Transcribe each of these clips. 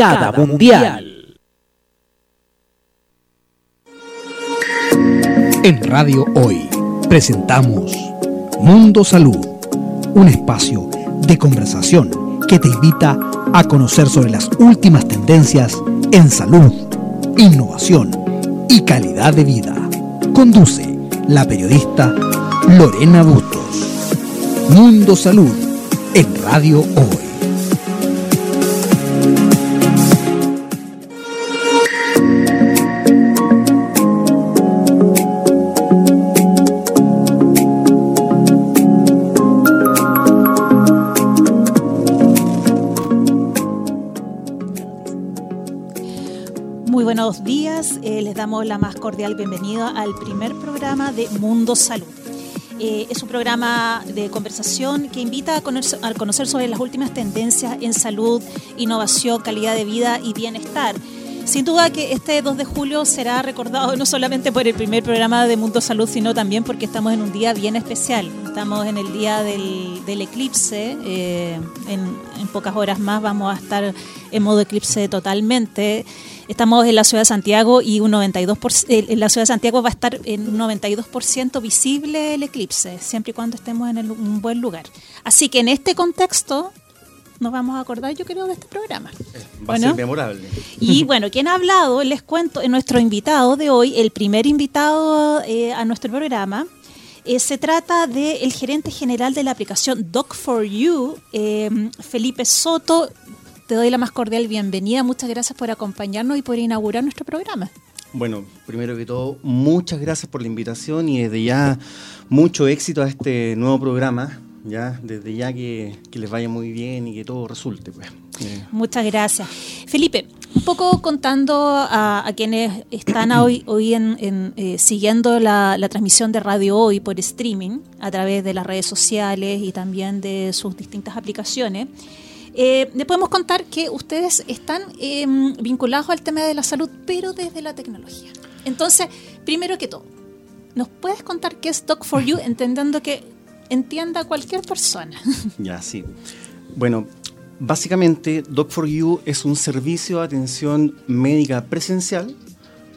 Cada Mundial. En Radio Hoy presentamos Mundo Salud, un espacio de conversación que te invita a conocer sobre las últimas tendencias en salud, innovación y calidad de vida. Conduce la periodista Lorena Bustos. Mundo Salud en Radio Hoy. Damos la más cordial bienvenida al primer programa de Mundo Salud. Eh, es un programa de conversación que invita a conocer, a conocer sobre las últimas tendencias en salud, innovación, calidad de vida y bienestar. Sin duda que este 2 de julio será recordado no solamente por el primer programa de Mundo Salud, sino también porque estamos en un día bien especial. Estamos en el día del, eclipse. Eh, en, en pocas horas más vamos a estar en modo eclipse totalmente. Estamos en la ciudad de Santiago y un 92%, en la ciudad de Santiago va a estar en un 92% visible el eclipse, siempre y cuando estemos en un buen lugar. Así que en este contexto nos vamos a acordar, yo creo, de este programa. Va a ser memorable. Y bueno, quien ha hablado, les cuento, nuestro invitado de hoy, el primer invitado eh, a nuestro programa, eh, se trata del gerente general de la aplicación Doc4U, eh, Felipe Soto. Te doy la más cordial bienvenida. Muchas gracias por acompañarnos y por inaugurar nuestro programa. Bueno, primero que todo, muchas gracias por la invitación y desde ya mucho éxito a este nuevo programa. Ya, desde ya que, les vaya muy bien y que todo resulte. Pues. Eh. Muchas gracias. Felipe, un poco contando a, quienes están hoy, hoy en, eh, siguiendo la, la, transmisión de Radio Hoy por streaming, a través de las redes sociales y también de sus distintas aplicaciones. Eh, le podemos contar que ustedes están em, vinculados al tema de la salud, pero desde la tecnología. Entonces, primero que todo, ¿nos puedes contar qué es Doc4U, entendiendo que entienda cualquier persona? Ya, sí. Bueno, básicamente Doc4U es un servicio de atención médica presencial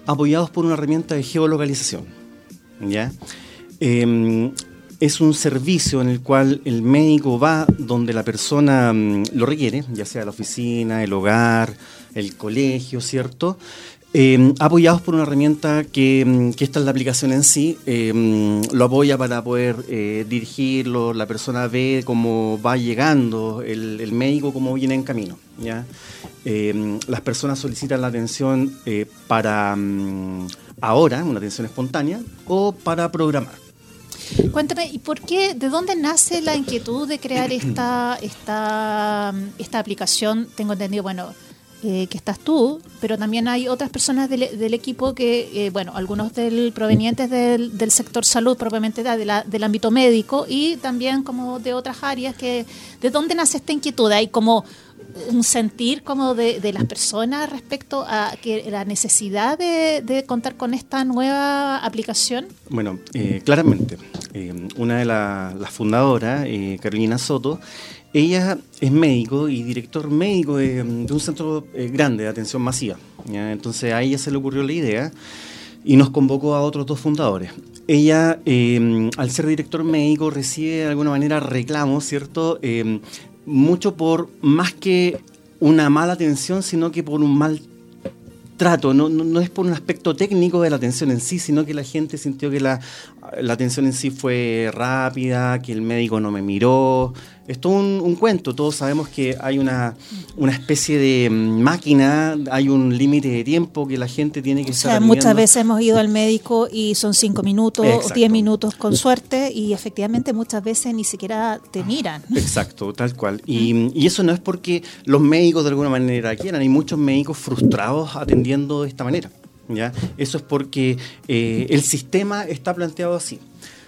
apoyados por una herramienta de geolocalización. ¿ya? Em, es un servicio en el cual el médico va donde la persona mm, lo requiere, ya sea la oficina, el hogar, el colegio, ¿cierto? Eh, apoyados por una herramienta que, mm, que, esta es la aplicación en sí, eh, mm, lo apoya para poder eh, dirigirlo, la persona ve cómo va llegando, el, médico cómo viene en camino. ¿ya? las personas solicitan la atención para ahora, una atención espontánea, o para programar. Cuéntame, ¿y por qué, de dónde nace la inquietud de crear esta, esta, esta aplicación? Tengo entendido, bueno, eh, que estás tú, pero también hay otras personas del, equipo que, eh, bueno, algunos del, provenientes del, del sector salud propiamente de la, del ámbito médico y también como de otras áreas que, ¿de dónde nace esta inquietud? ¿Hay como un sentir como de, de, las personas respecto a que la necesidad de, contar con esta nueva aplicación? Bueno, eh, claramente. Eh, una de las fundadoras, eh, Carolina Soto, ella es médico y director médico de, un centro grande de atención masiva. Entonces a ella se le ocurrió la idea y nos convocó a otros dos fundadores. Ella, al ser director médico, recibe de alguna manera reclamos, ¿cierto? Mucho por más que una mala atención, sino que por un mal trato. No, no, es por un aspecto técnico de la atención en sí, sino que la gente sintió que la, la atención en sí fue rápida, que el médico no me miró, es todo un, cuento. Todos sabemos que hay una, especie de mm, máquina, hay un límite de tiempo que la gente tiene que o Sea, muchas veces hemos ido al médico y son cinco minutos, diez minutos con suerte, y efectivamente muchas veces ni siquiera te miran. Exacto, tal cual. Y, y eso no es porque los médicos de alguna manera quieran. Hay muchos médicos frustrados atendiendo de esta manera. ¿Ya? Eso es porque eh, el sistema está planteado así.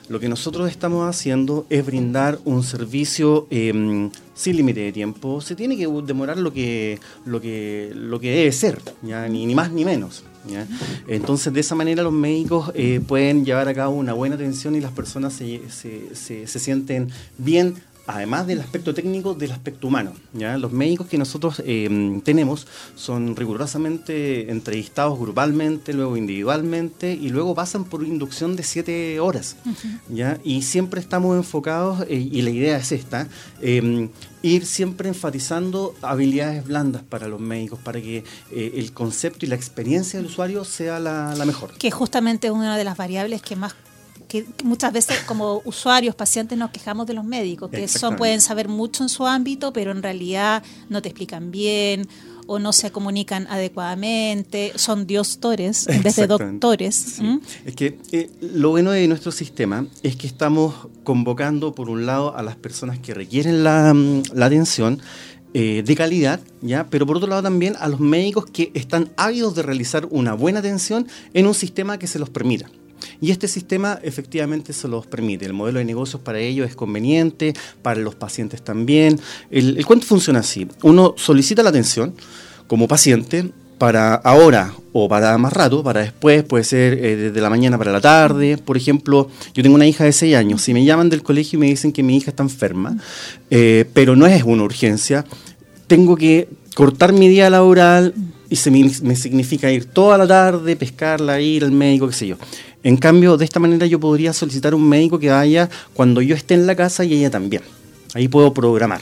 Lo que nosotros estamos haciendo es brindar un servicio em, sin límite de tiempo. Se tiene que demorar lo que, lo que, lo que debe ser, ¿ya? Ni, ni más ni menos. Entonces, de esa manera los médicos eh, pueden llevar a cabo una buena atención y las personas se, se, se, se sienten bien además del aspecto técnico, del aspecto humano. ¿ya? Los médicos que nosotros eh, tenemos son rigurosamente entrevistados grupalmente, luego individualmente y luego pasan por inducción de siete horas. ¿ya? Y siempre estamos enfocados, eh, y la idea es esta, em, ir siempre enfatizando habilidades blandas para los médicos, para que eh, el concepto y la experiencia del usuario sea la, la mejor. Que justamente es una de las variables que más que muchas veces como usuarios, pacientes nos quejamos de los médicos, que son pueden saber mucho en su ámbito, pero en realidad no te explican bien o no se comunican adecuadamente, son diostores en vez de doctores. Es que eh, lo bueno de nuestro sistema es que estamos convocando, por un lado, a las personas que requieren la, mm, atención, eh, de calidad, ¿ya? pero por otro lado también a los médicos que están ávidos de realizar una buena atención en un sistema que se los permita. Y este sistema efectivamente se los permite. El modelo de negocios para ellos es conveniente, para los pacientes también. El, cuento funciona así. Uno solicita la atención como paciente para ahora o para más rato, para después, puede ser eh, desde la mañana para la tarde. Por ejemplo, yo tengo una hija de 6 años. Si me llaman del colegio y me dicen que mi hija está enferma, eh, pero no es una urgencia, tengo que cortar mi día laboral y se me, me, significa ir toda la tarde, pescarla, ir al médico, qué sé yo. En cambio, de esta manera yo podría solicitar un médico que vaya cuando yo esté en la casa y ella también. Ahí puedo programar.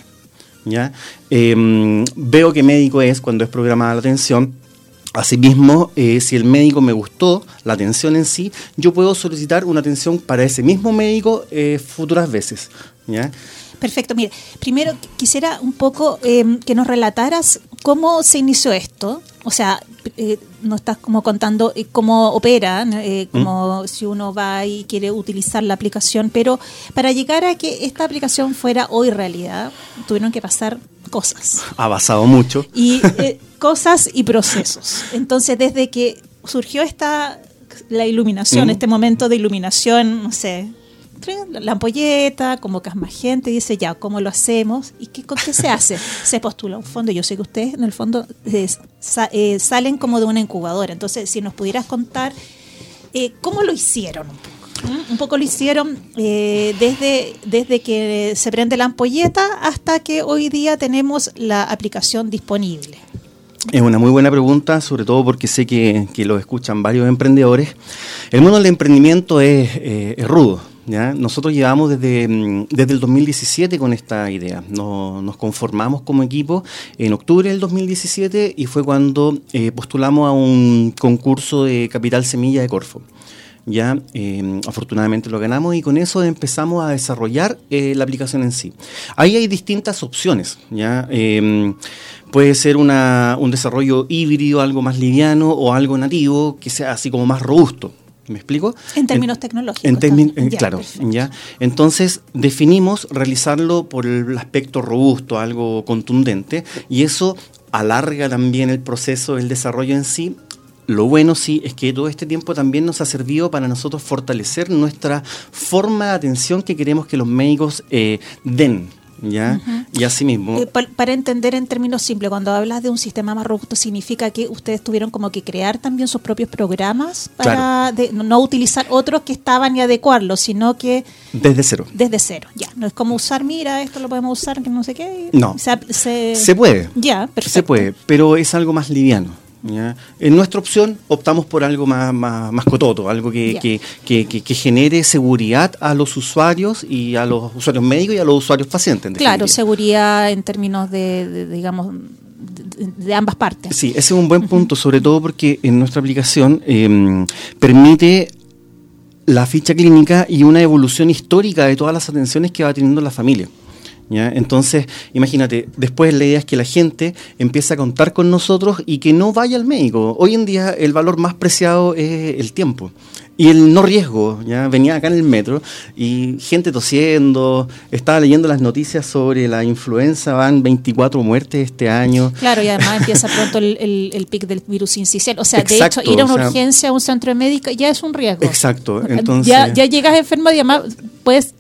¿ya? Em, veo qué médico es cuando es programada la atención. Asimismo, eh, si el médico me gustó, la atención en sí, yo puedo solicitar una atención para ese mismo médico eh, futuras veces. ¿ya? Perfecto. Mire, primero quisiera un poco em, que nos relataras cómo se inició esto. O sea, eh, nos estás como contando eh, cómo opera, eh, como si uno va y quiere utilizar la aplicación, pero para llegar a que esta aplicación fuera hoy realidad, tuvieron que pasar cosas. Ha pasado mucho. Y eh, cosas y procesos. Entonces, desde que surgió esta la iluminación, este momento de iluminación, no sé, la ampolleta, convocas más gente, dice ya, ¿cómo lo hacemos? ¿Y qué, qué se hace? se postula un fondo. Yo sé que ustedes en el fondo eh, salen como de una incubadora. Entonces, si nos pudieras contar eh, cómo lo hicieron un poco. Un poco lo hicieron eh, desde, desde que se prende la ampolleta hasta que hoy día tenemos la aplicación disponible. Es una muy buena pregunta, sobre todo porque sé que, que lo escuchan varios emprendedores. El mundo del emprendimiento es, es rudo, nosotros llevamos desde, mm, desde el 2017 con esta idea. Nos, conformamos como equipo en octubre del 2017 y fue cuando eh, postulamos a un concurso de Capital Semilla de Corfo. Ya, em, afortunadamente lo ganamos y con eso empezamos a desarrollar eh, la aplicación en sí. Ahí hay distintas opciones. Em, puede ser un desarrollo híbrido, algo más liviano o algo nativo que sea así como más robusto. ¿Me explico? En términos tecnológicos. En claro, ya. Entonces definimos realizarlo por el aspecto robusto, algo contundente, y eso alarga también el proceso del desarrollo en sí. Lo bueno sí es que todo este tiempo también nos ha servido para nosotros fortalecer nuestra forma de atención que queremos que los médicos eh, den ¿ya? Y así mismo. Eh, para entender en términos simples, cuando hablas de un sistema más robusto, significa que ustedes tuvieron como que crear también sus propios programas para no utilizar otros que estaban y adecuarlos, sino que... Desde cero. Desde cero, ya. No es como usar, mira, esto lo podemos usar, que no sé qué. No. Se, se puede. Ya, perfecto. Se puede, pero es algo más liviano. En nuestra opción optamos por algo más, más, cototo, algo que, que, genere seguridad a los usuarios y a los usuarios médicos y a los usuarios pacientes. claro, seguridad en términos de, digamos, de, ambas partes. Sí, ese es un buen punto, sobre todo porque en nuestra aplicación em, permite la ficha clínica y una evolución histórica de todas las atenciones que va teniendo la familia. Entonces, imagínate, después la idea es que la gente empiece a contar con nosotros y que no vaya al médico. Hoy en día el valor más preciado es el tiempo y el no riesgo. ¿ya? Venía acá en el metro y gente tosiendo, estaba leyendo las noticias sobre la influenza, van 24 muertes este año. Claro, y además empieza pronto el, el, pic del virus incisional. O sea, de hecho, ir a una urgencia a un centro médico ya es un riesgo. Exacto. Entonces, ya, ya llegas enfermo y además puedes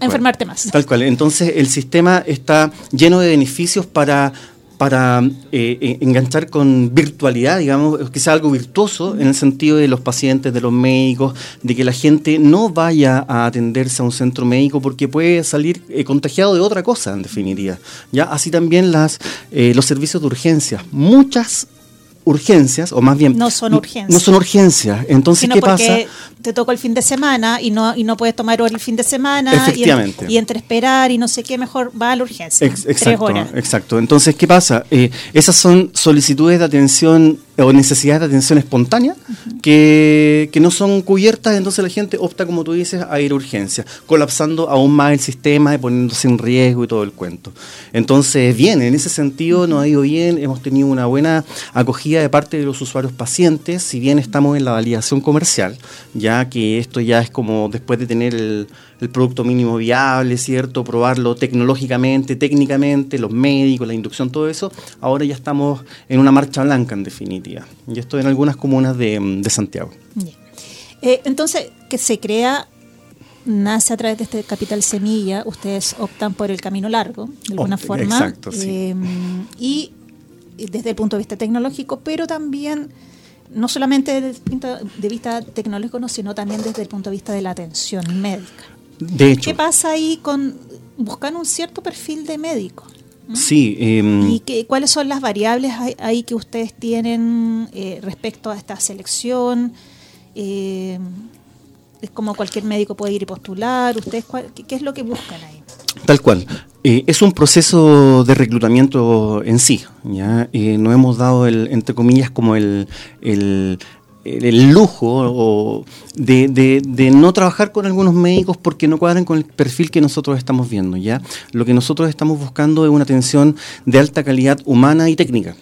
enfermarte más. Tal cual. Entonces el sistema está lleno de beneficios para para eh, eh, enganchar con virtualidad, digamos, que sea algo virtuoso en el sentido de los pacientes, de los médicos, de que la gente no vaya a atenderse a un centro médico porque puede salir eh, contagiado de otra cosa, en definitiva. ¿ya? Así también las, los servicios de urgencia. Muchas urgencias, o más bien... No son urgencias. No son urgencias. Entonces, ¿qué pasa? te tocó el fin de semana y no y no puedes tomar el fin de semana Efectivamente. Y, entre esperar y no sé qué, mejor va a la urgencia. exacto, exacto. Entonces, ¿qué pasa? Eh, esas son solicitudes de atención o necesidades de atención espontánea que, no son cubiertas, entonces la gente opta, como tú dices, a ir a urgencia, colapsando aún más el sistema y poniéndose en riesgo y todo el cuento. Entonces, bien, en ese sentido nos ha ido bien, hemos tenido una buena acogida de parte de los usuarios pacientes, si bien estamos en la validación comercial, ya que esto ya es como después de tener el, producto mínimo viable, ¿cierto? Probarlo tecnológicamente, técnicamente, los médicos, la inducción, todo eso, ahora ya estamos en una marcha blanca en definitiva. Y esto en algunas comunas de, Santiago. Eh, entonces, que se crea nace a través de este capital semilla, ustedes optan por el camino largo, de alguna forma. Exacto, sí. Eh, y desde el punto de vista tecnológico, pero también no solamente desde el punto de vista tecnológico, sino también desde el punto de vista de la atención médica. De hecho. ¿Qué pasa ahí con buscar un cierto perfil de médico? Sí. Em, ¿Y qué, cuáles son las variables ahí que ustedes tienen eh, respecto a esta selección? Eh, es como cualquier médico puede ir y postular. ¿Ustedes qué, es lo que buscan ahí? Tal cual. Eh, es un proceso de reclutamiento en sí. ¿ya? no hemos dado, el, entre comillas, como el, el, lujo de, de, no trabajar con algunos médicos porque no cuadran con el perfil que nosotros estamos viendo. ¿ya? Lo que nosotros estamos buscando es una atención de alta calidad humana y técnica.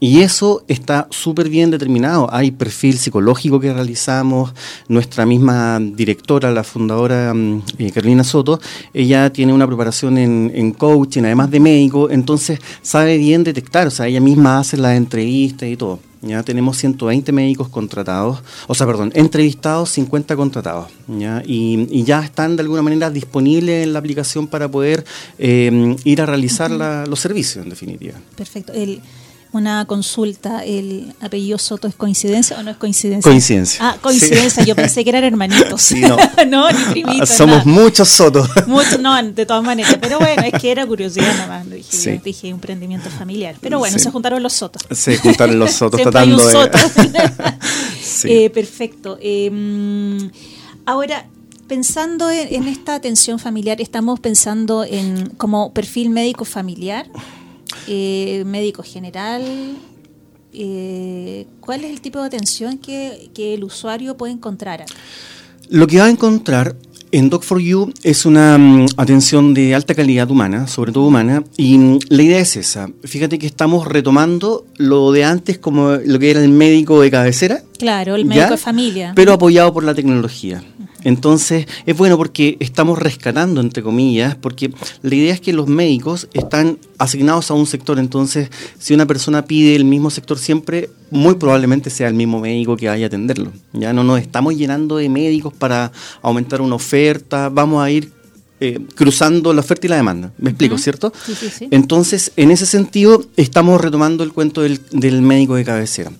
Y eso está súper bien determinado. Hay perfil psicológico que realizamos. Nuestra misma directora, la fundadora mm, eh, Carolina Soto, ella tiene una preparación en, en, coaching, además de médico, entonces sabe bien detectar. O sea, ella misma hace las entrevistas y todo. Ya tenemos 120 médicos contratados, o sea, perdón, entrevistados, 50 contratados. ¿ya? Y, ya están de alguna manera disponibles en la aplicación para poder eh, ir a realizar los servicios, en definitiva. Perfecto. El, una consulta, ¿el apellido Soto es coincidencia o no es coincidencia? Coincidencia. Ah, coincidencia, yo pensé que eran hermanitos. Sí, no. no, ni primitos. Somos muchos Sotos. Muchos, no, de todas maneras, pero bueno, es que era curiosidad nada más, dije, dije un emprendimiento familiar. Pero bueno, se juntaron los Sotos. Se juntaron los Sotos tratando un Soto. eh, perfecto. Eh, ahora, pensando en, en, esta atención familiar, estamos pensando en como perfil médico familiar eh, médico general. Eh, ¿Cuál es el tipo de atención que, el usuario puede encontrar? Lo que va a encontrar en Doc4U es una mm, atención de alta calidad humana, sobre todo humana, y mm, la idea es esa. Fíjate que estamos retomando lo de antes como lo que era el médico de cabecera. Claro, el médico de familia. Pero apoyado por la tecnología. Entonces, es bueno porque estamos rescatando, entre comillas, porque la idea es que los médicos están asignados a un sector. Entonces, si una persona pide el mismo sector siempre, muy probablemente sea el mismo médico que vaya a atenderlo. Ya no nos estamos llenando de médicos para aumentar una oferta, vamos a ir eh, cruzando la oferta y la demanda. ¿Me explico, cierto? Sí, sí, sí. Entonces, en ese sentido, estamos retomando el cuento del, del médico de cabecera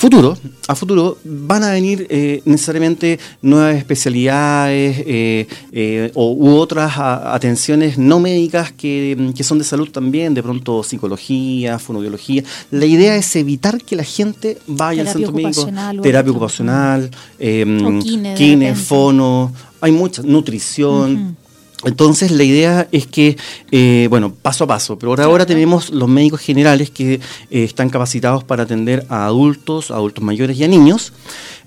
futuro, a futuro, van a venir eh, necesariamente nuevas especialidades eh, eh, o, u otras atenciones no médicas que, son de salud también, de pronto psicología, fonobiología. La idea es evitar que la gente vaya al centro médico, terapia ocupacional, kine, fono, hay muchas, nutrición. Entonces la idea es que, eh, bueno, paso a paso, pero ahora, ahora tenemos los médicos generales que eh, están capacitados para atender a adultos, adultos mayores y a niños.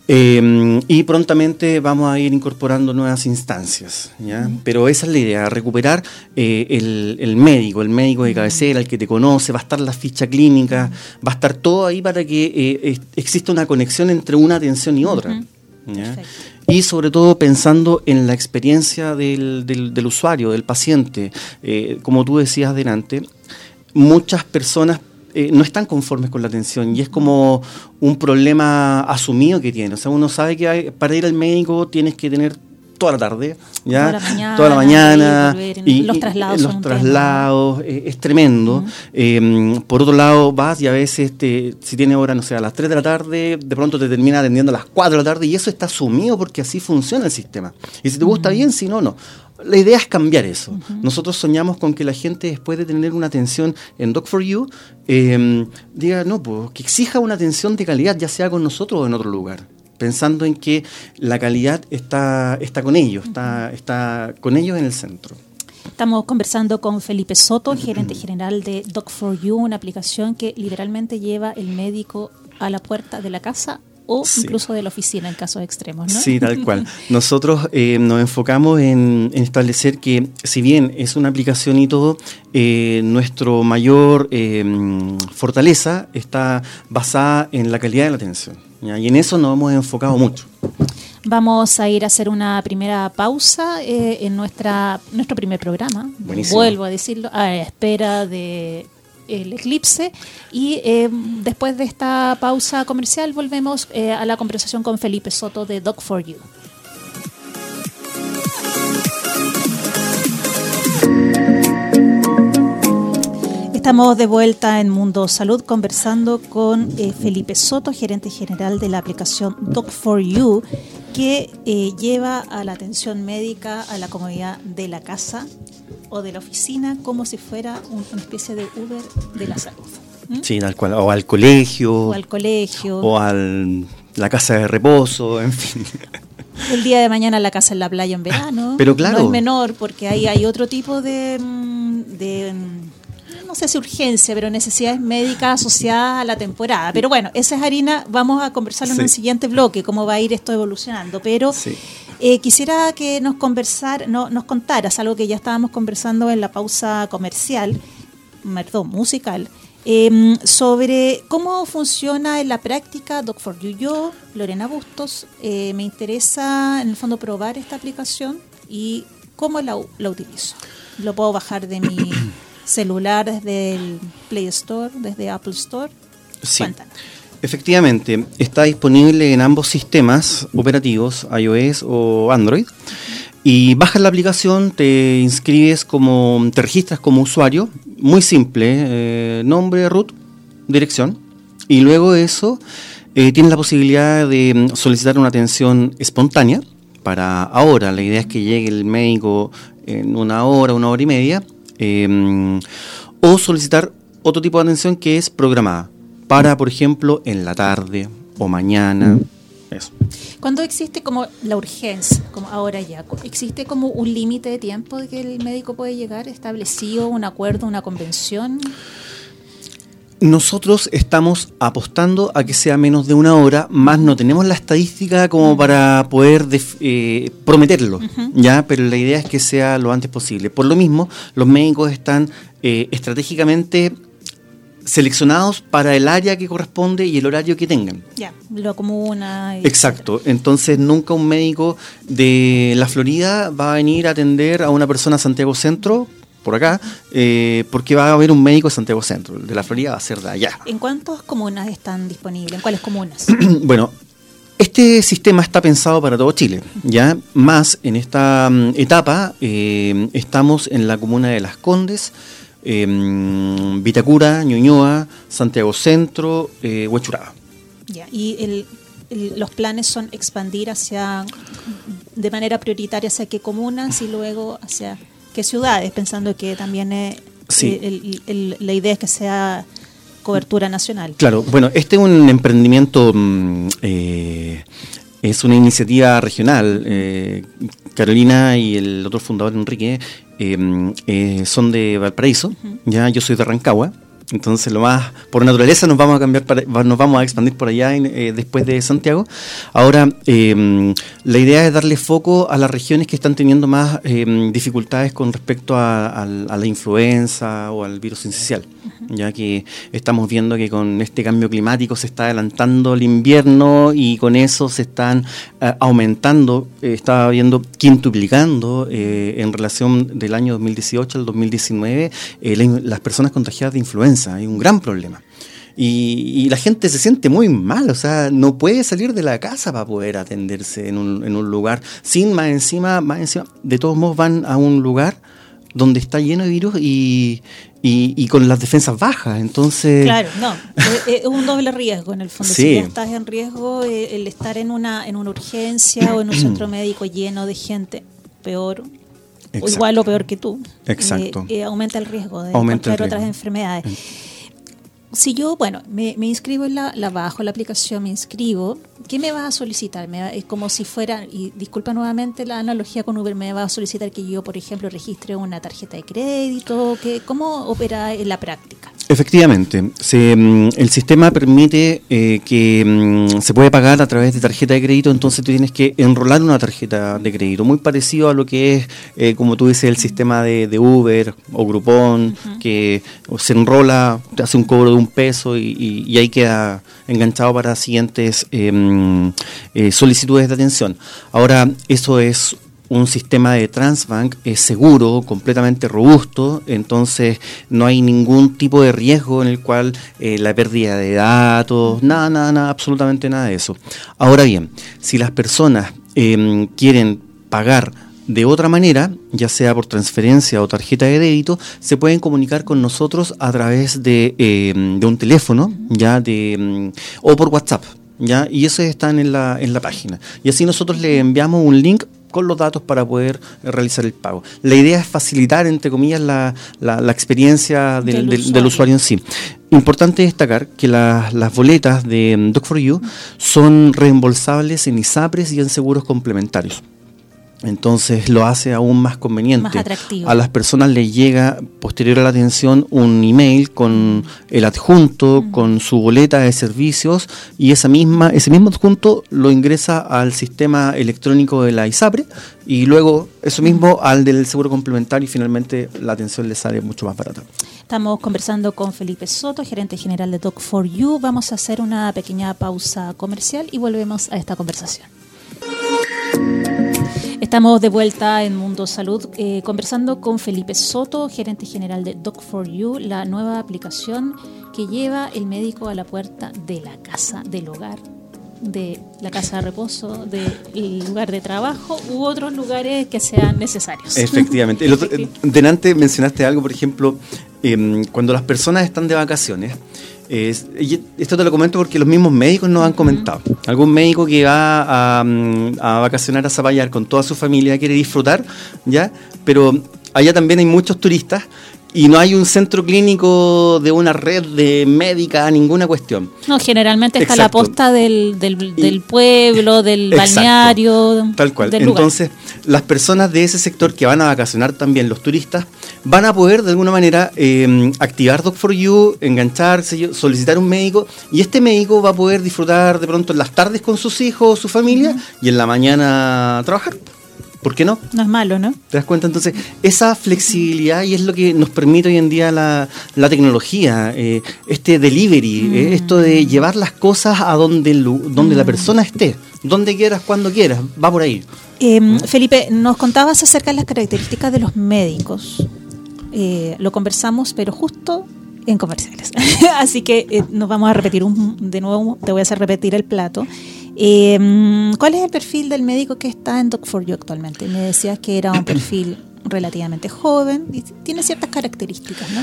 Eh, y prontamente vamos a ir incorporando nuevas instancias, ¿ya? Pero esa es la idea, recuperar el, médico, el médico de cabecera, el que te conoce, va a estar la ficha clínica, va a estar todo ahí para que exista una conexión entre una atención y otra. Y sobre todo pensando en la experiencia del, del, usuario, del paciente. Eh, como tú decías adelante, muchas personas eh, no están conformes con la atención y es como un problema asumido que tiene. O sea, uno sabe que para ir al médico tienes que tener toda la tarde, ¿ya? Toda la mañana, toda la mañana ir, volver, los traslados los traslados, eh, es tremendo. Eh, por otro lado, vas y a veces, te, si tiene hora, no sé, a las 3 de la tarde, de pronto te termina atendiendo a las 4 de la tarde y eso está asumido porque así funciona el sistema. Y si te gusta bien, si no, no. La idea es cambiar eso. Nosotros soñamos con que la gente, después de tener una atención en Doc 4 You, eh, diga, no, pues, que exija una atención de calidad, ya sea con nosotros o en otro lugar pensando en que la calidad está, está con ellos, está, está con ellos en el centro. Estamos conversando con Felipe Soto, gerente general de Doc4U, una aplicación que literalmente lleva el médico a la puerta de la casa o Sí. incluso de la oficina en casos extremos, ¿no? Sí, tal cual. Nosotros eh, nos enfocamos en, en establecer que, si bien es una aplicación y todo, eh, nuestro mayor eh, fortaleza está basada en la calidad de la atención. ¿Ya? Y en eso nos hemos enfocado mucho. Vamos a ir a hacer una primera pausa eh, en nuestra nuestro primer programa. Buenísimo. Vuelvo a decirlo, a espera de el eclipse y eh, después de esta pausa comercial volvemos eh, a la conversación con Felipe Soto de Doc 4 You. Estamos de vuelta en Mundo Salud conversando con eh, Felipe Soto, gerente general de la aplicación Doc4U, que eh, lleva a la atención médica a la comodidad de la casa o de la oficina como si fuera un- una especie de Uber de la salud. ¿Mm? Sí, tal cual. O al colegio, O al colegio, o a la casa de reposo, en fin. el día de mañana la casa en la playa en verano. Pero claro. No es menor porque ahí hay otro tipo de, mm, de mm, no sé si urgencia, pero necesidades médicas asociadas a la temporada. Pero bueno, esa es harina, vamos a conversarlo en Sí. un siguiente bloque, cómo va a ir esto evolucionando. Pero Sí. eh, quisiera que nos conversar, no, nos contaras algo que ya estábamos conversando en la pausa comercial, perdón, musical, eh, sobre cómo funciona en la práctica Doc4U. Yo, Lorena Bustos, eh, me interesa en el fondo probar esta aplicación y cómo la, la utilizo. Lo puedo bajar de mi celular desde el Play Store, desde Apple Store. Sí. Cuéntanos. Efectivamente, está disponible en ambos sistemas operativos, iOS o Android. Y bajas la aplicación, te inscribes como, te registras como usuario, muy simple, eh, nombre, root, dirección. Y luego de eso, eh, tienes la posibilidad de mm, solicitar una atención espontánea para ahora. La idea es que llegue el médico en una hora, una hora y media. Eh, o solicitar otro tipo de atención que es programada para, por ejemplo, en la tarde o mañana. Eso. Cuando existe como la urgencia, como ahora ya, ¿existe como un límite de tiempo de que el médico puede llegar establecido, un acuerdo, una convención? Nosotros estamos apostando a que sea menos de una hora, más no tenemos la estadística como para poder eh, prometerlo, ya, pero la idea es que sea lo antes posible. Por lo mismo, los médicos están eh, estratégicamente seleccionados para el área que corresponde y el horario que tengan. Ya, lo comuna. y- Exacto, entonces nunca un médico de la Florida va a venir a atender a una persona a Santiago Centro, por acá, eh, porque va a haber un médico de Santiago Centro. El de la Florida va a ser de allá. ¿En cuántas comunas están disponibles? ¿En cuáles comunas? bueno, este sistema está pensado para todo Chile, ¿ya? Más en esta mm, etapa eh, estamos en la comuna de Las Condes, eh, mm, Vitacura, Ñuñoa, Santiago Centro, eh, Huechuraba. ya, y el, el- los planes son expandir hacia, de manera prioritaria hacia qué comunas y luego hacia qué ciudades, pensando que también eh, Sí. el- el- la idea es que sea cobertura nacional. Claro, bueno, este es un emprendimiento, mm, eh, es una iniciativa regional. eh, Carolina y el otro fundador, Enrique, eh, mm, son de Valparaíso, ya yo soy de Rancagua. Entonces, lo más por naturaleza nos vamos a cambiar, para- nos vamos a expandir por allá eh, después de Santiago. Ahora, eh, la idea es darle foco a las regiones que están teniendo más eh, dificultades con respecto a la influenza o al virus incisional, ya que estamos viendo que con este cambio climático se está adelantando el invierno y con eso se están eh, aumentando, eh, estaba viendo quintuplicando eh, en relación del año 2018 al 2019 eh, las personas contagiadas de influenza. Hay un gran problema. Y, la gente se siente muy mal, o sea, no puede salir de la casa para poder atenderse en un, en un lugar. Sin más encima, más encima, de todos modos van a un lugar donde está lleno de virus y, y, con las defensas bajas. Entonces. Claro, no. es, un doble riesgo en el fondo. Si ya estás en riesgo, eh, el estar en una, en una urgencia o en un centro médico lleno de gente, peor. O igual o peor que tú. Exacto. Eh, aumenta el riesgo de aumenta otras enfermedades. Si yo, bueno, me, inscribo en la, la bajo la aplicación, me inscribo, ¿qué me vas a solicitar? Me es como si fuera, y disculpa nuevamente la analogía con Uber, me va a solicitar que yo, por ejemplo, registre una tarjeta de crédito, que, ¿cómo opera en la práctica? Efectivamente, mm, el sistema permite eh, que mm, se puede pagar a través de tarjeta de crédito, entonces tú tienes que enrolar una tarjeta de crédito, muy parecido a lo que es, eh, como tú dices, el sistema de, Uber o Groupon, que se enrola, te hace un cobro de un peso y, ahí queda enganchado para siguientes em, eh, solicitudes de atención. Ahora, eso es un sistema de Transbank es seguro, completamente robusto, entonces no hay ningún tipo de riesgo en el cual eh, la pérdida de datos, nada, nada, nada, absolutamente nada de eso. Ahora bien, si las personas em, quieren pagar de otra manera, ya sea por transferencia o tarjeta de débito, se pueden comunicar con nosotros a través de, de un teléfono, ya de em, o por WhatsApp. ¿Ya? Y eso están en la, en la página. Y así nosotros le enviamos un link con los datos para poder realizar el pago. La idea es facilitar, entre comillas, la, la, experiencia del, usuario. en sí. Importante destacar que las boletas de mm, Doc4U son reembolsables en ISAPRES y en seguros complementarios. Entonces lo hace aún más conveniente. a las personas les llega posterior a la atención un email con el adjunto, con su boleta de servicios y esa misma, ese mismo adjunto lo ingresa al sistema electrónico de la ISAPRE y luego eso mismo al del seguro complementario y finalmente la atención le sale mucho más barata. Estamos conversando con Felipe Soto, gerente general de Doc4U. Vamos a hacer una pequeña pausa comercial y volvemos a esta conversación. Estamos de vuelta en Mundo Salud eh, conversando con Felipe Soto, gerente general de Doc4U, la nueva aplicación que lleva el médico a la puerta de la casa, del hogar, de la casa de reposo, del lugar de trabajo u otros lugares que sean necesarios. Efectivamente. El delante mencionaste algo, por ejemplo, em, cuando las personas están de vacaciones esto te lo comento porque los mismos médicos nos han comentado. Algún médico que va a, mm, a vacacionar a Zapallar con toda su familia quiere disfrutar, ¿ya? Pero allá también hay muchos turistas y no hay un centro clínico de una red de médica, ninguna cuestión. No, generalmente está la posta del, del, pueblo, del balneario. Tal cual. Entonces, las personas de ese sector que van a vacacionar también, los turistas, van a poder de alguna manera eh, activar Doc4U, engancharse, solicitar un médico, y este médico va a poder disfrutar de pronto en las tardes con sus hijos, su familia, y en la mañana trabajar. ¿Por qué no? No es malo, ¿no? ¿Te das cuenta? Entonces, esa flexibilidad y es lo que nos permite hoy en día la, tecnología, eh, este delivery, eh, mm. esto de llevar las cosas a donde, donde la mm. persona esté, donde quieras, cuando quieras, va por ahí. Em, Felipe, nos contabas acerca de las características de los médicos. Eh, lo conversamos, pero justo en comerciales. Así que nos vamos a repetir un, de nuevo, te voy a hacer repetir el plato. Eh, ¿Cuál es el perfil del médico que está en Doc4U actualmente? Me decías que era un perfil relativamente joven y tiene ciertas características, ¿no?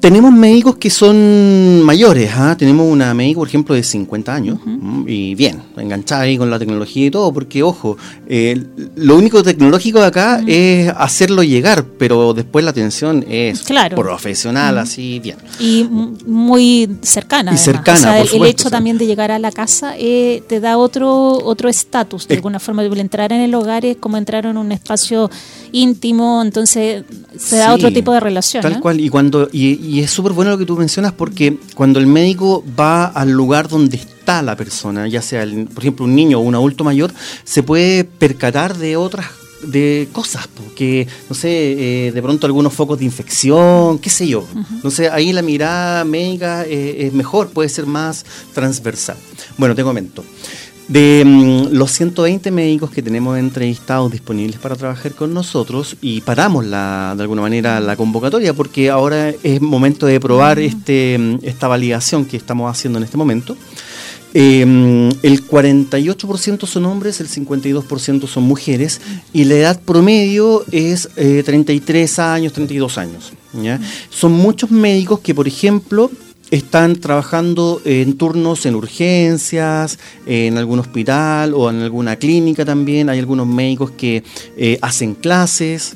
Tenemos médicos que son mayores, ¿ah? tenemos una médica, por ejemplo, de 50 años, y bien, enganchada ahí con la tecnología y todo, porque ojo, eh, lo único tecnológico de acá es hacerlo llegar, pero después la atención es profesional, así bien. Y muy cercana. Y cercana. O sea, el, hecho también de llegar a la casa eh, te da otro otro estatus, de alguna forma, de entrar en el hogar es como entrar en un espacio íntimo, entonces se da otro tipo de relación. Tal cual, y cuando y, es súper bueno lo que tú mencionas porque cuando el médico va al lugar donde está la persona, ya sea, por ejemplo, un niño o un adulto mayor, se puede percatar de otras de cosas, porque, no sé, eh, de pronto algunos focos de infección, qué sé yo. No sé, ahí la mirada médica eh, es mejor, puede ser más transversal. Bueno, te comento. De mm, los 120 médicos que tenemos entrevistados disponibles para trabajar con nosotros y paramos la, de alguna manera la convocatoria porque ahora es momento de probar este, mm, esta validación que estamos haciendo en este momento. Eh, el 48% son hombres, el 52% son mujeres y la edad promedio es eh, 33 años, 32 años. ¿ya? Son muchos médicos que, por ejemplo, están trabajando en turnos en urgencias, en algún hospital o en alguna clínica también. Hay algunos médicos que eh, hacen clases,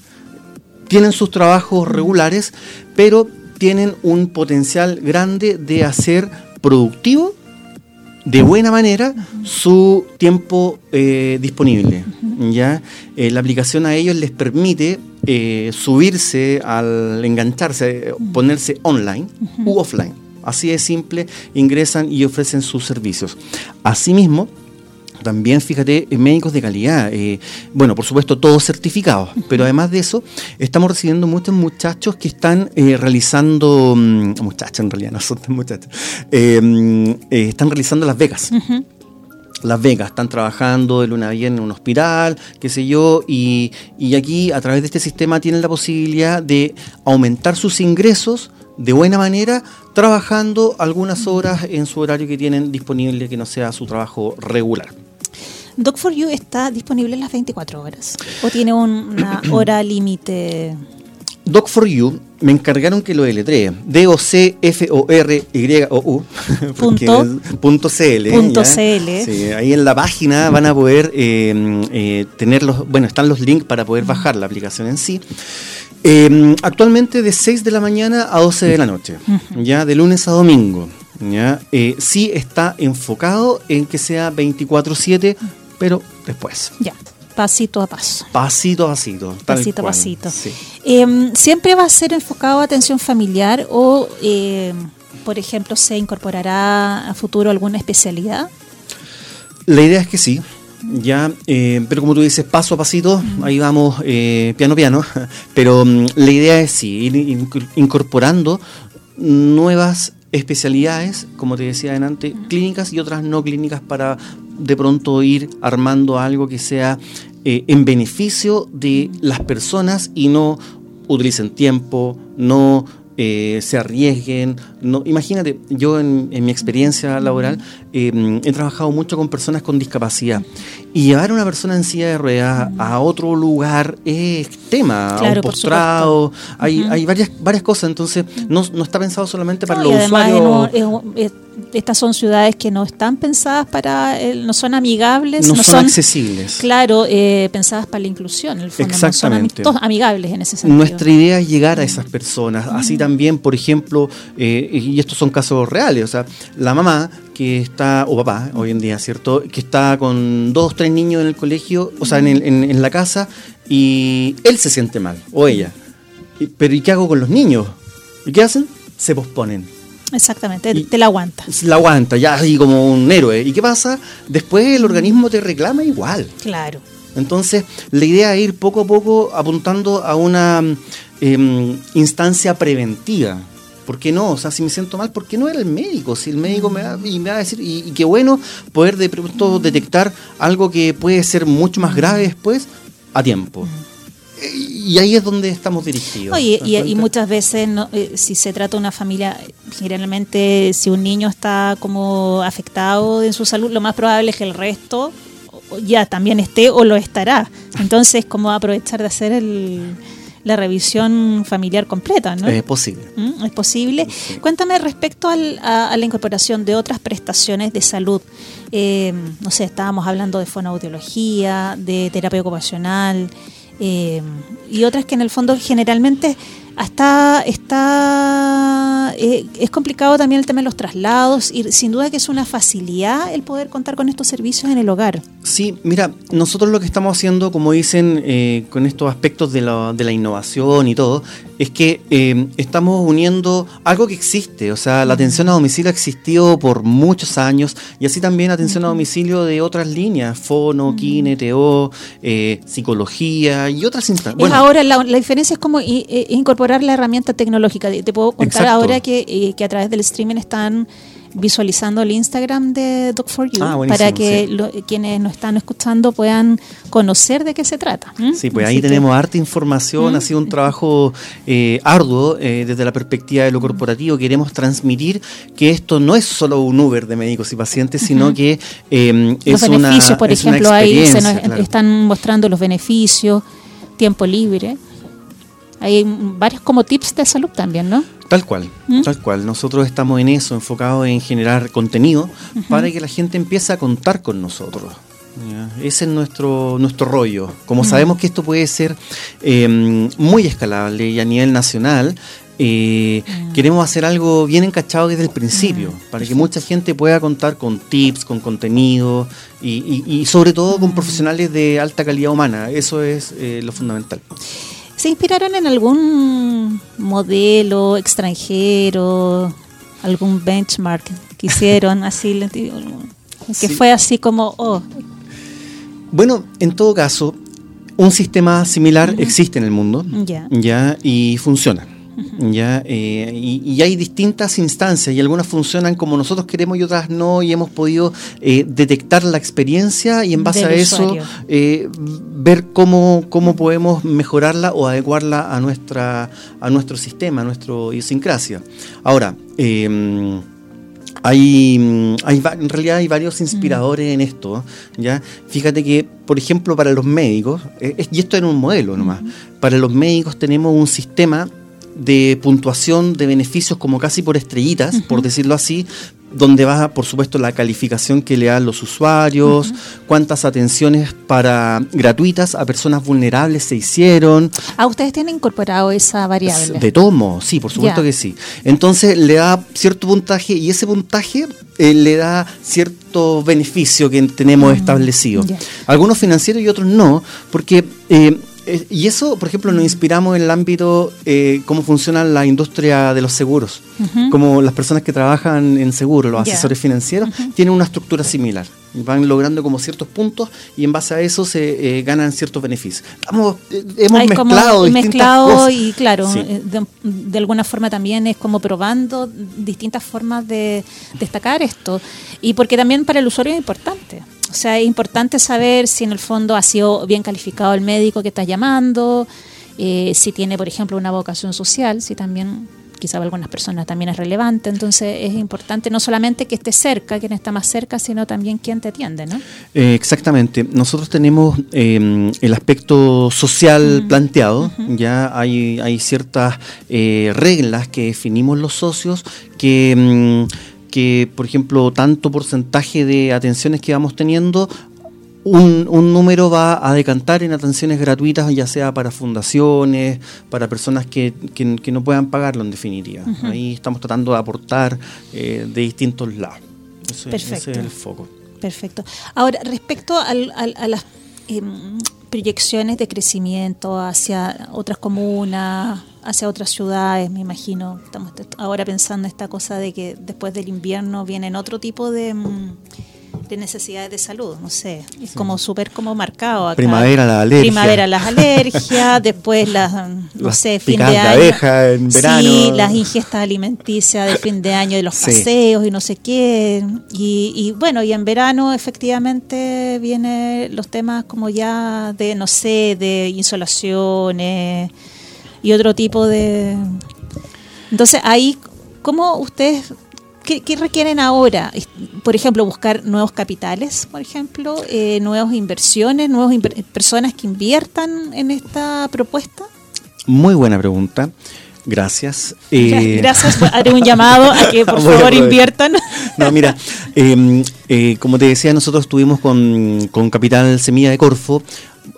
tienen sus trabajos regulares, pero tienen un potencial grande de hacer productivo de buena manera su tiempo eh, disponible. ¿ya? Eh, la aplicación a ellos les permite subirse al engancharse, ponerse online u offline. Así de simple, ingresan y ofrecen sus servicios. Asimismo, también, fíjate, médicos de calidad. Eh, bueno, por supuesto, todos certificados, pero además de eso, estamos recibiendo muchos muchachos que están eh, realizando, mm, muchachos en realidad, no son muchachos, eh, mm, eh, están realizando las becas. Las becas, están trabajando de luna bien en un hospital, qué sé yo, y, y aquí a través de este sistema tienen la posibilidad de aumentar sus ingresos de buena manera, trabajando algunas horas en su horario que tienen disponible, que no sea su trabajo regular. doc for you está disponible las 24 horas o tiene un- una hora límite. Doc4U me encargaron que lo deletree. D-O-C-F-O-R-Y-O-U. porque Punto. es punto CL. Punto. CL. Sí, ahí en la página van a poder eh, eh, tener los. Bueno, están los links para poder bajar la aplicación en sí. Eh, actualmente de 6 de la mañana a 12 de la noche, ya de lunes a domingo. ¿ya? Eh, sí está enfocado en que sea 24-7, pero después. Ya, pasito a paso. Pasito a pasito. Pasito a pasito. sí. Eh, ¿Siempre va a ser enfocado a atención familiar o, eh, por ejemplo, se incorporará a futuro alguna especialidad? La idea es que sí, ya, eh, pero como tú dices, paso a pasito, ahí vamos eh, piano piano, pero mm, la idea es sí, ir inc- incorporando nuevas especialidades, como te decía adelante, clínicas y otras no clínicas para de pronto ir armando algo que sea eh, en beneficio de las personas y no utilicen tiempo, no eh, se arriesguen. No, imagínate, yo en, en mi experiencia laboral eh, he trabajado mucho con personas con discapacidad y llevar a una persona en silla de ruedas a otro lugar es tema, a Claro, un postrado, hay, Ujú. hay varias, varias cosas, entonces no, no está pensado solamente para No, los usuarios. un- en un- estas son ciudades que no están pensadas para, no son amigables, no, son, accesibles. claro, eh, pensadas para la inclusión, en el fondo, no son Exactamente. ami- todos amigables en ese sentido. Nuestra idea es llegar a esas personas. Así también, por ejemplo, eh, y estos son casos reales, o sea, la mamá que está, o papá hoy en día, ¿cierto? Que está con dos, tres niños en el colegio, o sea, en, el- en- en la casa, y él se siente mal, o ella. Y- Pero ¿y qué hago con los niños? ¿Y qué hacen? Se posponen. Exactamente, Y- te la aguanta. La aguanta, ya así como un héroe. ¿Y qué pasa? Después el organismo te reclama igual. Claro. Entonces, la idea es ir poco a poco apuntando a una em, instancia preventiva. ¿Por qué no? O sea, si me siento mal, ¿por qué no era el médico? Si el médico me va, y me va a decir, y, y qué bueno poder de pronto detectar algo que puede ser mucho más grave después a tiempo. Y ahí es donde estamos dirigidos. Oye, ¿te das y, muchas veces, no, eh, si se trata de una familia, generalmente si un niño está como afectado en su salud, lo más probable es que el resto ya también esté o lo estará. Entonces, como aprovechar de hacer el- la revisión familiar completa, ¿no? Es posible. ¿Mm? ¿Es posible? Cuéntame respecto al- a, a la incorporación de otras prestaciones de salud. Eh, no sé, estábamos hablando de fonoaudiología, de terapia ocupacional eh, y otras que en el fondo generalmente hasta está eh, es complicado también el tema de los traslados y sin duda que es una facilidad el poder contar con estos servicios en el hogar. Sí, mira, nosotros lo que estamos haciendo, como dicen, eh, con estos aspectos de la, de la innovación y todo, es que eh, estamos uniendo algo que existe. O sea, la atención a domicilio ha existido por muchos años y así también atención a domicilio de otras líneas, fono, kine, TO, eh, psicología y otras instancias. es ahora la, la diferencia es como i- eh, incorporar la herramienta tecnológica. Te puedo contar Exacto. ahora que, eh, que a través del streaming están visualizando el Instagram de Doc4U Ah, para que sí. lo- quienes nos están escuchando puedan conocer de qué se trata. ¿m? Sí, pues Así ahí que- tenemos harta información, ¿Mm? ha sido un trabajo eh, arduo eh, desde la perspectiva de lo corporativo. Queremos transmitir que esto no es solo un Uber de médicos y pacientes, sino que eh, los es una beneficios, por es ejemplo, ahí se nos claro. están mostrando los beneficios, tiempo libre. Hay varios como tips de salud también, ¿no? Tal cual, ¿Mm? tal cual. Nosotros estamos en eso, enfocados en generar contenido para que la gente empiece a contar con nosotros. Ese es nuestro, nuestro rollo. Como Mm. sabemos que esto puede ser eh, muy escalable y a nivel nacional, eh, Mm. queremos hacer algo bien encachado desde el principio, para que mucha gente pueda contar con tips, con contenido y, y- y sobre todo Mm. con profesionales de alta calidad humana. Eso es eh, lo fundamental. ¿Se inspiraron en algún modelo extranjero, algún benchmark que hicieron así, que Sí. fue así como, oh, Bueno, en todo caso, un sistema similar existe en el mundo, ya y funciona. Ya, eh, y, y hay distintas instancias y algunas funcionan como nosotros queremos y otras no y hemos podido eh, detectar la experiencia y en base Del a eso eh, ver cómo, cómo podemos mejorarla o adecuarla a nuestra a nuestro sistema, a nuestra idiosincrasia. Ahora, eh, hay, hay en realidad hay varios inspiradores en esto, ¿ya? Fíjate que, por ejemplo, para los médicos, eh, y esto era un modelo nomás, para los médicos tenemos un sistema de puntuación de beneficios como casi por estrellitas, por decirlo así, donde va, por supuesto, la calificación que le dan los usuarios, cuántas atenciones para gratuitas a personas vulnerables se hicieron, ah, ustedes tienen incorporado esa variable. de modos, sí, por supuesto que sí. Entonces le da cierto puntaje y ese puntaje eh, le da cierto beneficio que tenemos establecido. Mm, ya. Algunos financieros y otros no, porque... eh, eh, y eso, por ejemplo, nos inspiramos en el ámbito eh, cómo funciona la industria de los seguros. Como las personas que trabajan en seguros, los asesores financieros, tienen una estructura similar. Van logrando como ciertos puntos y en base a eso se eh, ganan ciertos beneficios. Estamos, eh, hemos Hay como mezclado distintas mezclado cosas. y claro, Sí. de, de alguna forma también es como probando distintas formas de destacar esto. Y porque también para el usuario es importante. O sea, es importante saber si en el fondo ha sido bien calificado el médico que estás llamando, eh, si tiene, por ejemplo, una vocación social, si también quizá para algunas personas también es relevante. Entonces es importante no solamente que esté cerca, quien está más cerca, sino también quién te atiende, ¿no? Eh, exactamente. Nosotros tenemos eh, el aspecto social planteado. Ya hay, hay ciertas eh, reglas que definimos los socios que, mm, que, por ejemplo, tanto porcentaje de atenciones que vamos teniendo, un, un número va a decantar en atenciones gratuitas, ya sea para fundaciones, para personas que, que- que no puedan pagarlo en definitiva. Ahí estamos tratando de aportar eh, de distintos lados. Ese- Perfecto. ese es el foco. Perfecto. Ahora, respecto al- al- a las em, proyecciones de crecimiento hacia otras comunas, hacia otras ciudades, me imagino, estamos ahora pensando esta cosa de que después del invierno vienen otro tipo de, mm, de necesidades de salud, no sé, es como súper como marcado acá. Primavera, la alergia. Primavera las alergias, después las, no Las sé, fin de de año. abeja en verano. Sí, las ingestas alimenticias de fin de año de los Sí. paseos y no sé qué. Y, y bueno, y en verano efectivamente vienen los temas como ya de, no sé, de insolaciones y otro tipo de... Entonces ahí, ¿cómo ustedes... ¿Qué, qué requieren ahora? Por ejemplo, buscar nuevos capitales, por ejemplo, eh, nuevas inversiones, nuevas personas que inviertan en esta propuesta. Muy buena pregunta. Gracias. Eh, Gracias, haré un llamado a que por favor bueno. inviertan. No, mira, eh, eh, como te decía, nosotros estuvimos con, con Capital Semilla de Corfo.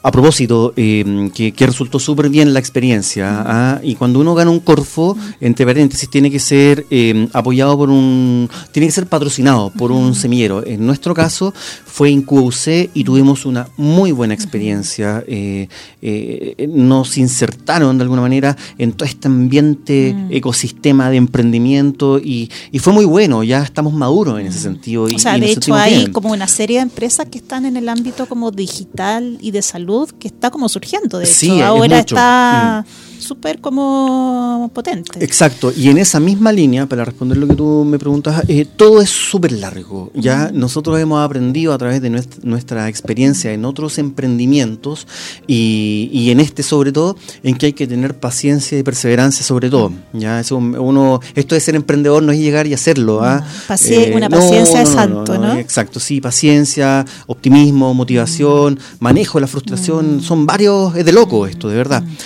A propósito, eh, que, que resultó súper bien la experiencia. ¿ah? Y cuando uno gana un Corfo, entre paréntesis, tiene que ser eh, apoyado por un. Tiene que ser patrocinado por un semillero. En nuestro caso, fue IncubaUC y tuvimos una muy buena experiencia. Eh, eh, nos insertaron de alguna manera en todo este ambiente, ecosistema de emprendimiento y, y fue muy bueno. Ya estamos maduros en ese sentido. Y, o sea, y de hecho hay bien. como una serie de empresas que están en el ámbito como digital y de salud que está como surgiendo. De Sí, hecho, ahora está súper como potente. Exacto, y en esa misma línea, para responder lo que tú me preguntas, eh, todo es súper largo. Ya nosotros hemos aprendido a través de nuestra, experiencia en otros emprendimientos y, en este sobre todo, en que hay que tener paciencia y perseverancia sobre todo. Ya eso uno, esto de ser emprendedor no es llegar y hacerlo. ¿ah? Eh, una paciencia es santo, no, Exacto, sí, paciencia, optimismo, motivación, manejo de la frustración, mm. son varios, es de loco esto, de verdad. Mm.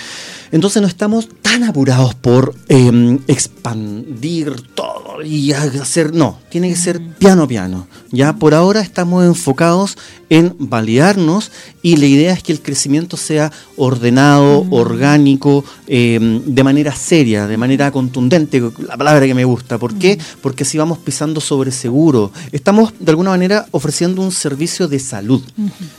Entonces no estamos tan apurados por em, expandir todo y hacer, no, tiene que ser piano a piano. Ya por ahora estamos enfocados en validarnos y la idea es que el crecimiento sea ordenado, orgánico, em, de manera seria, de manera contundente, la palabra que me gusta. ¿Por qué? Porque así vamos pisando sobre seguro. Estamos de alguna manera ofreciendo un servicio de salud.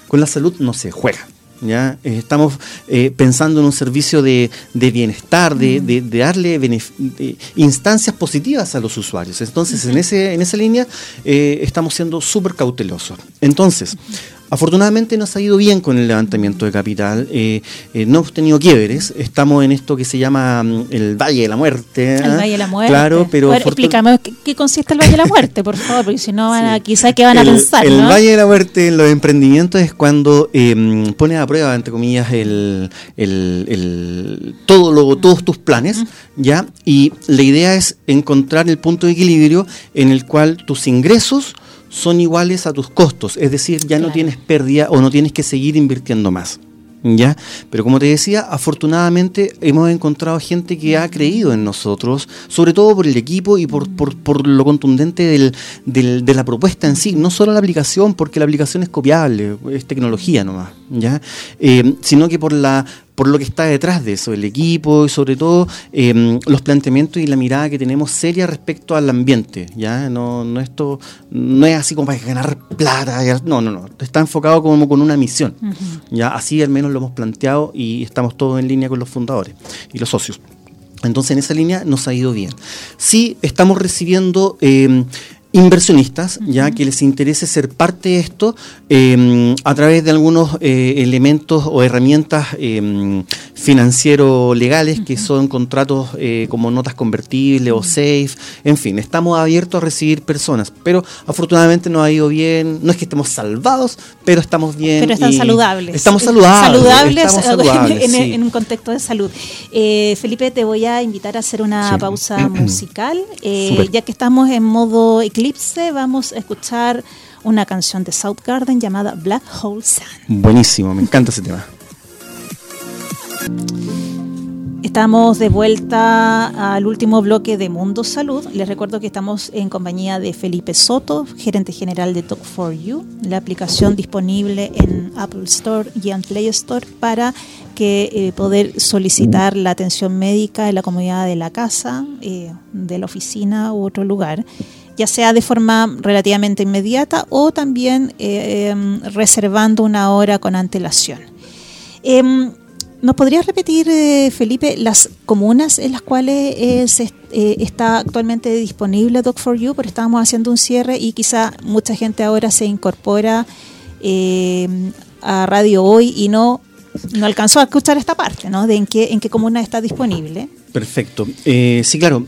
Con la salud no se juega. ¿Ya? Eh, estamos eh, pensando en un servicio de, bienestar, de, darle instancias positivas a los usuarios. Entonces, en, ese, en esa línea eh, estamos siendo súper cautelosos. Entonces, Afortunadamente nos ha ido bien con el levantamiento de capital, eh, eh, no hemos tenido quiebres, estamos en esto que se llama mm, el Valle de la Muerte. El ¿ah? Valle de la Muerte. Claro, pero... explícame qué consiste el Valle de la Muerte, por favor, porque si no van a, quizás qué van a pensar. El Valle de la Muerte en los emprendimientos es cuando eh, pones a prueba, entre comillas, el, el, todo lo, todos tus planes, ¿ya? Y la idea es encontrar el punto de equilibrio en el cual tus ingresos son iguales a tus costos, es decir, ya no tienes pérdida o no tienes que seguir invirtiendo más. ¿Ya? Pero como te decía, afortunadamente hemos encontrado gente que ha creído en nosotros, sobre todo por el equipo y por, por, lo contundente del, del, de la propuesta en sí, no solo la aplicación, porque la aplicación es copiable, es tecnología nomás, ¿ya? Eh, sino que por la por lo que está detrás de eso, el equipo y sobre todo em, los planteamientos y la mirada que tenemos seria respecto al ambiente. ¿ya? No, no, esto, no es así como para ganar plata, no, no, no, está enfocado como con una misión. ¿ya? Así al menos lo hemos planteado y estamos todos en línea con los fundadores y los socios. Entonces en esa línea nos ha ido bien. Sí, estamos recibiendo em, inversionistas, ya que les interese ser parte de esto em, a través de algunos eh, elementos o herramientas eh, financiero-legales que son contratos eh, como notas convertibles o safe, en fin, estamos abiertos a recibir personas, pero afortunadamente nos ha ido bien, no es que estemos salvados, pero estamos bien. Pero están saludables. Estamos saludables. Saludables, en, un contexto de salud. Felipe, te voy a invitar a hacer una pausa musical, ya que estamos en modo vamos a escuchar una canción de South Garden llamada Black Hole Sun. Buenísimo, me encanta ese tema. Estamos de vuelta al último bloque de Mundo Salud. Les recuerdo que estamos en compañía de Felipe Soto, gerente general de Talk4You, la aplicación disponible en Apple Store y en Play Store para que eh, poder solicitar la atención médica en la comunidad de la casa, eh, de la oficina u otro lugar ya sea de forma relativamente inmediata o también eh, em, reservando una hora con antelación. Em, ¿Nos podrías repetir, eh, Felipe, las comunas en las cuales eh, está actualmente disponible Doc4U? Porque estábamos haciendo un cierre y quizá mucha gente ahora se incorpora em, a Radio Hoy y no, no alcanzó a escuchar esta parte, ¿no? De en qué, en qué comuna está disponible. Perfecto. sí, claro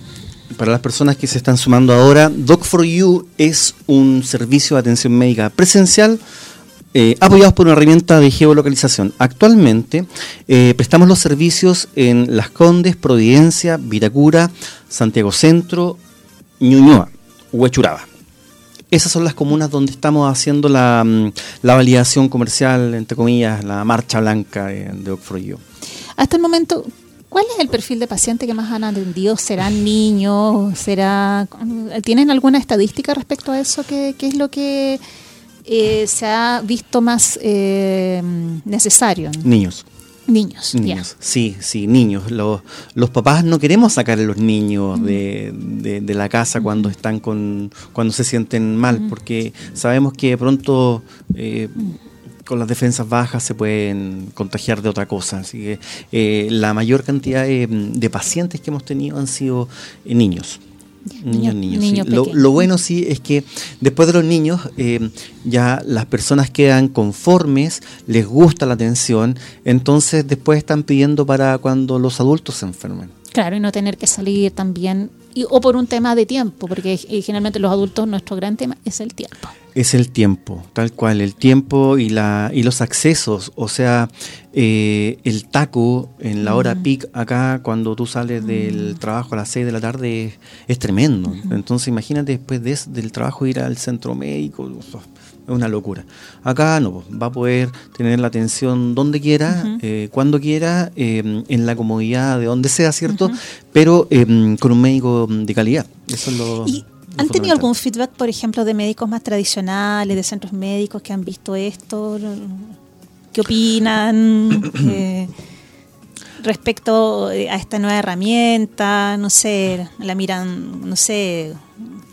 para las personas que se están sumando ahora, Doc4U es un servicio de atención médica presencial eh, apoyados por una herramienta de geolocalización. Actualmente eh, prestamos los servicios en Las Condes, Providencia, Vitacura, Santiago Centro, Ñuñoa, Huechuraba. Esas son las comunas donde estamos haciendo la, mm, validación comercial, entre comillas, la marcha blanca de, de Doc4U. Hasta el momento, ¿Cuál es el perfil de paciente que más han atendido? ¿Serán niños? ¿Será, ¿Tienen alguna estadística respecto a eso? ¿Qué, es lo que eh, se ha visto más eh, necesario? Niños. Niños, niños. Sí, sí, niños. Los, los papás no queremos sacar a los niños de, de, la casa cuando están con, cuando se sienten mal, porque sabemos que de pronto eh, con las defensas bajas se pueden contagiar de otra cosa. Así que eh, la mayor cantidad de, pacientes que hemos tenido han sido eh, niños. Niños, niños. Lo, bueno sí es que después de los niños eh, ya las personas quedan conformes, les gusta la atención, entonces después están pidiendo para cuando los adultos se enfermen. Claro, y no tener que salir también, o por un tema de tiempo, porque generalmente los adultos nuestro gran tema es el tiempo es el tiempo, tal cual, el tiempo y, la, y los accesos, o sea, eh, el taco en la hora mm. peak acá cuando tú sales del mm. trabajo a las 6 de la tarde es, tremendo. Entonces imagínate después de, del trabajo ir al centro médico, es una locura. Acá no, pues, va a poder tener la atención donde quiera, eh, cuando quiera, em, en la comodidad de donde sea, ¿cierto? Pero em, con un médico de calidad. Eso es lo... ¿Han tenido algún feedback, por ejemplo, de médicos más tradicionales, de centros médicos que han visto esto? ¿Qué opinan eh, respecto a esta nueva herramienta? No sé, la miran, no sé,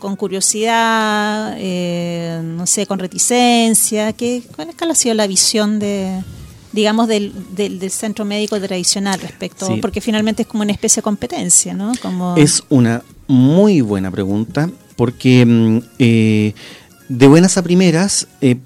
con curiosidad, eh, no sé, con reticencia. ¿Qué, ¿Cuál ha sido la visión de, digamos, del, del, centro médico tradicional respecto? Porque finalmente es como una especie de competencia, ¿no? Como... Es una muy buena pregunta porque mm, eh, de buenas a primeras eh,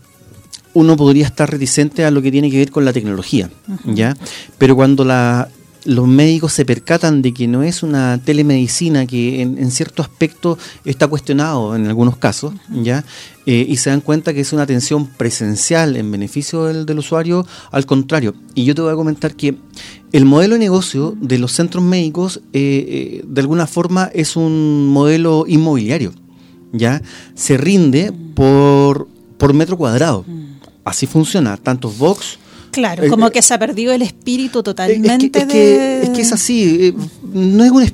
uno podría estar reticente a lo que tiene que ver con la tecnología, ¿ya? Pero cuando la, los médicos se percatan de que no es una telemedicina que en, cierto aspecto está cuestionado en algunos casos, ¿ya? Eh, y se dan cuenta que es una atención presencial en beneficio del, usuario, al contrario. Y yo te voy a comentar que el modelo de negocio de los centros médicos, de alguna forma, es un modelo inmobiliario. ¿ya? Se rinde por, por metro cuadrado. Así funciona, tantos box. Claro, eh, como eh, que se ha perdido el espíritu totalmente es que, es que, es así, eh, no es un,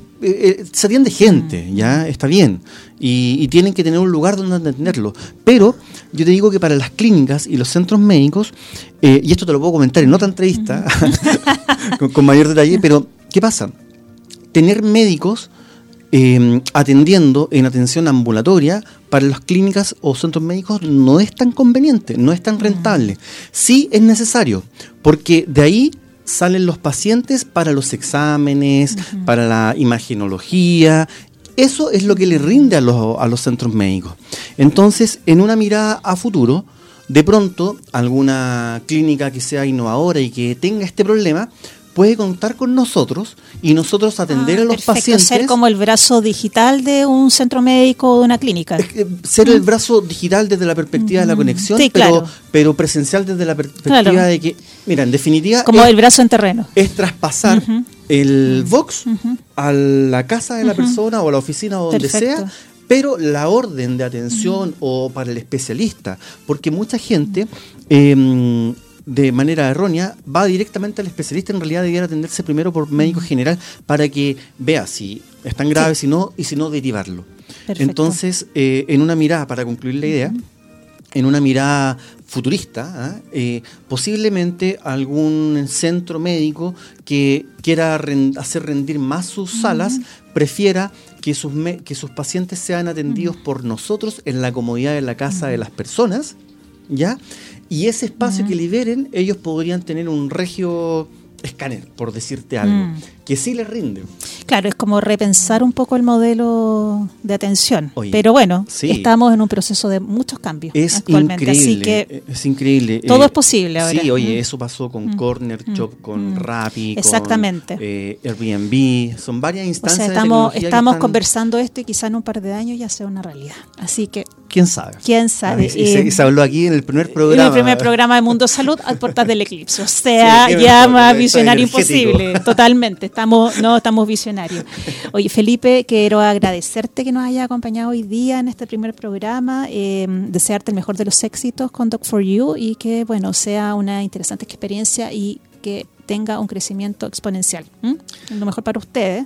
se atiende gente, mm. ¿ya? Está bien. Y, tienen que tener un lugar donde atenderlo. Pero yo te digo que para las clínicas y los centros médicos, y esto te lo puedo comentar en otra entrevista, con mayor detalle, pero ¿qué pasa? Tener médicos Em, atendiendo en atención ambulatoria para las clínicas o centros médicos no es tan conveniente, no es tan rentable. Sí es necesario, porque de ahí salen los pacientes para los exámenes, para la imagenología. Eso es lo que le rinde a los, a los centros médicos. Entonces, en una mirada a futuro, de pronto, alguna clínica que sea innovadora y que tenga este problema, puede contar con nosotros y nosotros atender a los perfecto, pacientes. Ser como el brazo digital de un centro médico o de una clínica. ser el mm. brazo digital desde la perspectiva de la conexión, pero, pero presencial desde la perspectiva de que, mira, en definitiva. Como el brazo en terreno. Es traspasar el Vox a la casa de la persona o a la oficina o donde sea pero la orden de atención o para el especialista, porque mucha gente eh, de manera errónea, va directamente al especialista, en realidad debería atenderse primero por médico general para que vea si es tan grave, si no, y si no, derivarlo. Entonces, eh, en una mirada, para concluir la idea, en una mirada futurista, ¿ah? eh, posiblemente algún centro médico que quiera hacer rendir más sus salas, prefiera que sus, que sus pacientes sean atendidos por nosotros en la comodidad de la casa de las personas, ¿ya? Y ese espacio que liberen, ellos podrían tener un regio escáner, por decirte algo, mm. que sí les rinde. Claro, es como repensar un poco el modelo de atención. Pero bueno, estamos en un proceso de muchos cambios es actualmente. Increíble, es increíble. Todo es posible ahora. Sí, oye, eso pasó con mm. Corner mm. Shop, con Rappi, Exactamente. con eh, Airbnb. Son varias instancias. estamos, estamos conversando esto y quizá en un par de años ya sea una realidad. Así que ¿Quién sabe? ¿Quién sabe? Y, se, habló aquí en el primer programa. En el primer programa de Mundo Salud al portal del eclipse. O sea, ya más visionario imposible. Totalmente. Estamos, no, estamos visionarios. Oye, Felipe, quiero agradecerte que nos haya acompañado hoy día en este primer programa. Eh, desearte el mejor de los éxitos con Doc for You y que, bueno, sea una interesante experiencia y que tenga un crecimiento exponencial. Lo mejor para ustedes.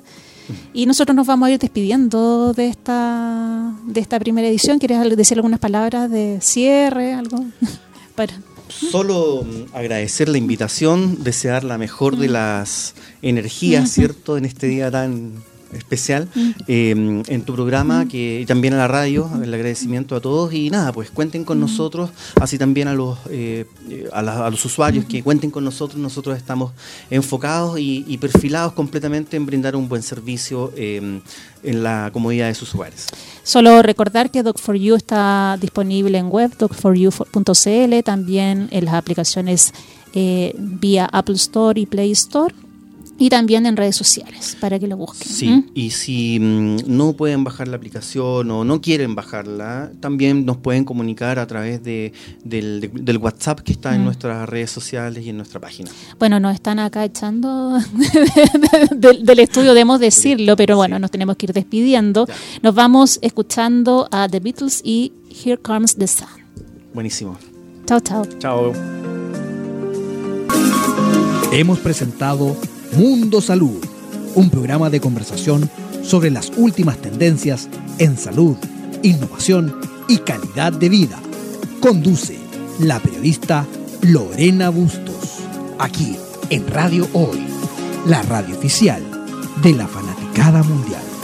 Y nosotros nos vamos a ir despidiendo de esta, de esta primera edición. ¿Quieres decir algunas palabras de cierre? algo para Solo mm, agradecer la invitación, desear la mejor de mm. las energías, ¿cierto? En este día tan especial mm. em, en tu programa, mm. que también a la radio, el agradecimiento a todos y nada, pues cuenten con mm. nosotros, así también a los, eh, a, los usuarios que cuenten con nosotros, nosotros estamos enfocados y, perfilados completamente en brindar un buen servicio em, en la comodidad de sus hogares. Solo recordar que Doc4U está disponible en web, doc4u.cl, también en las aplicaciones eh, vía Apple Store y Play Store y también en redes sociales para que lo busquen. Sí, y si mm, no pueden bajar la aplicación o no quieren bajarla, también nos pueden comunicar a través de, del, WhatsApp que está en nuestras redes sociales y en nuestra página. Bueno, nos están acá echando del, estudio, debemos decirlo, pero bueno, nos tenemos que ir despidiendo. Nos vamos escuchando a The Beatles y Here Comes the Sun. Buenísimo. Chao, chao. Chao. Hemos presentado Mundo Salud, un programa de conversación sobre las últimas tendencias en salud, innovación y calidad de vida. Conduce la periodista Lorena Bustos, aquí en Radio Hoy, la radio oficial de la fanaticada mundial.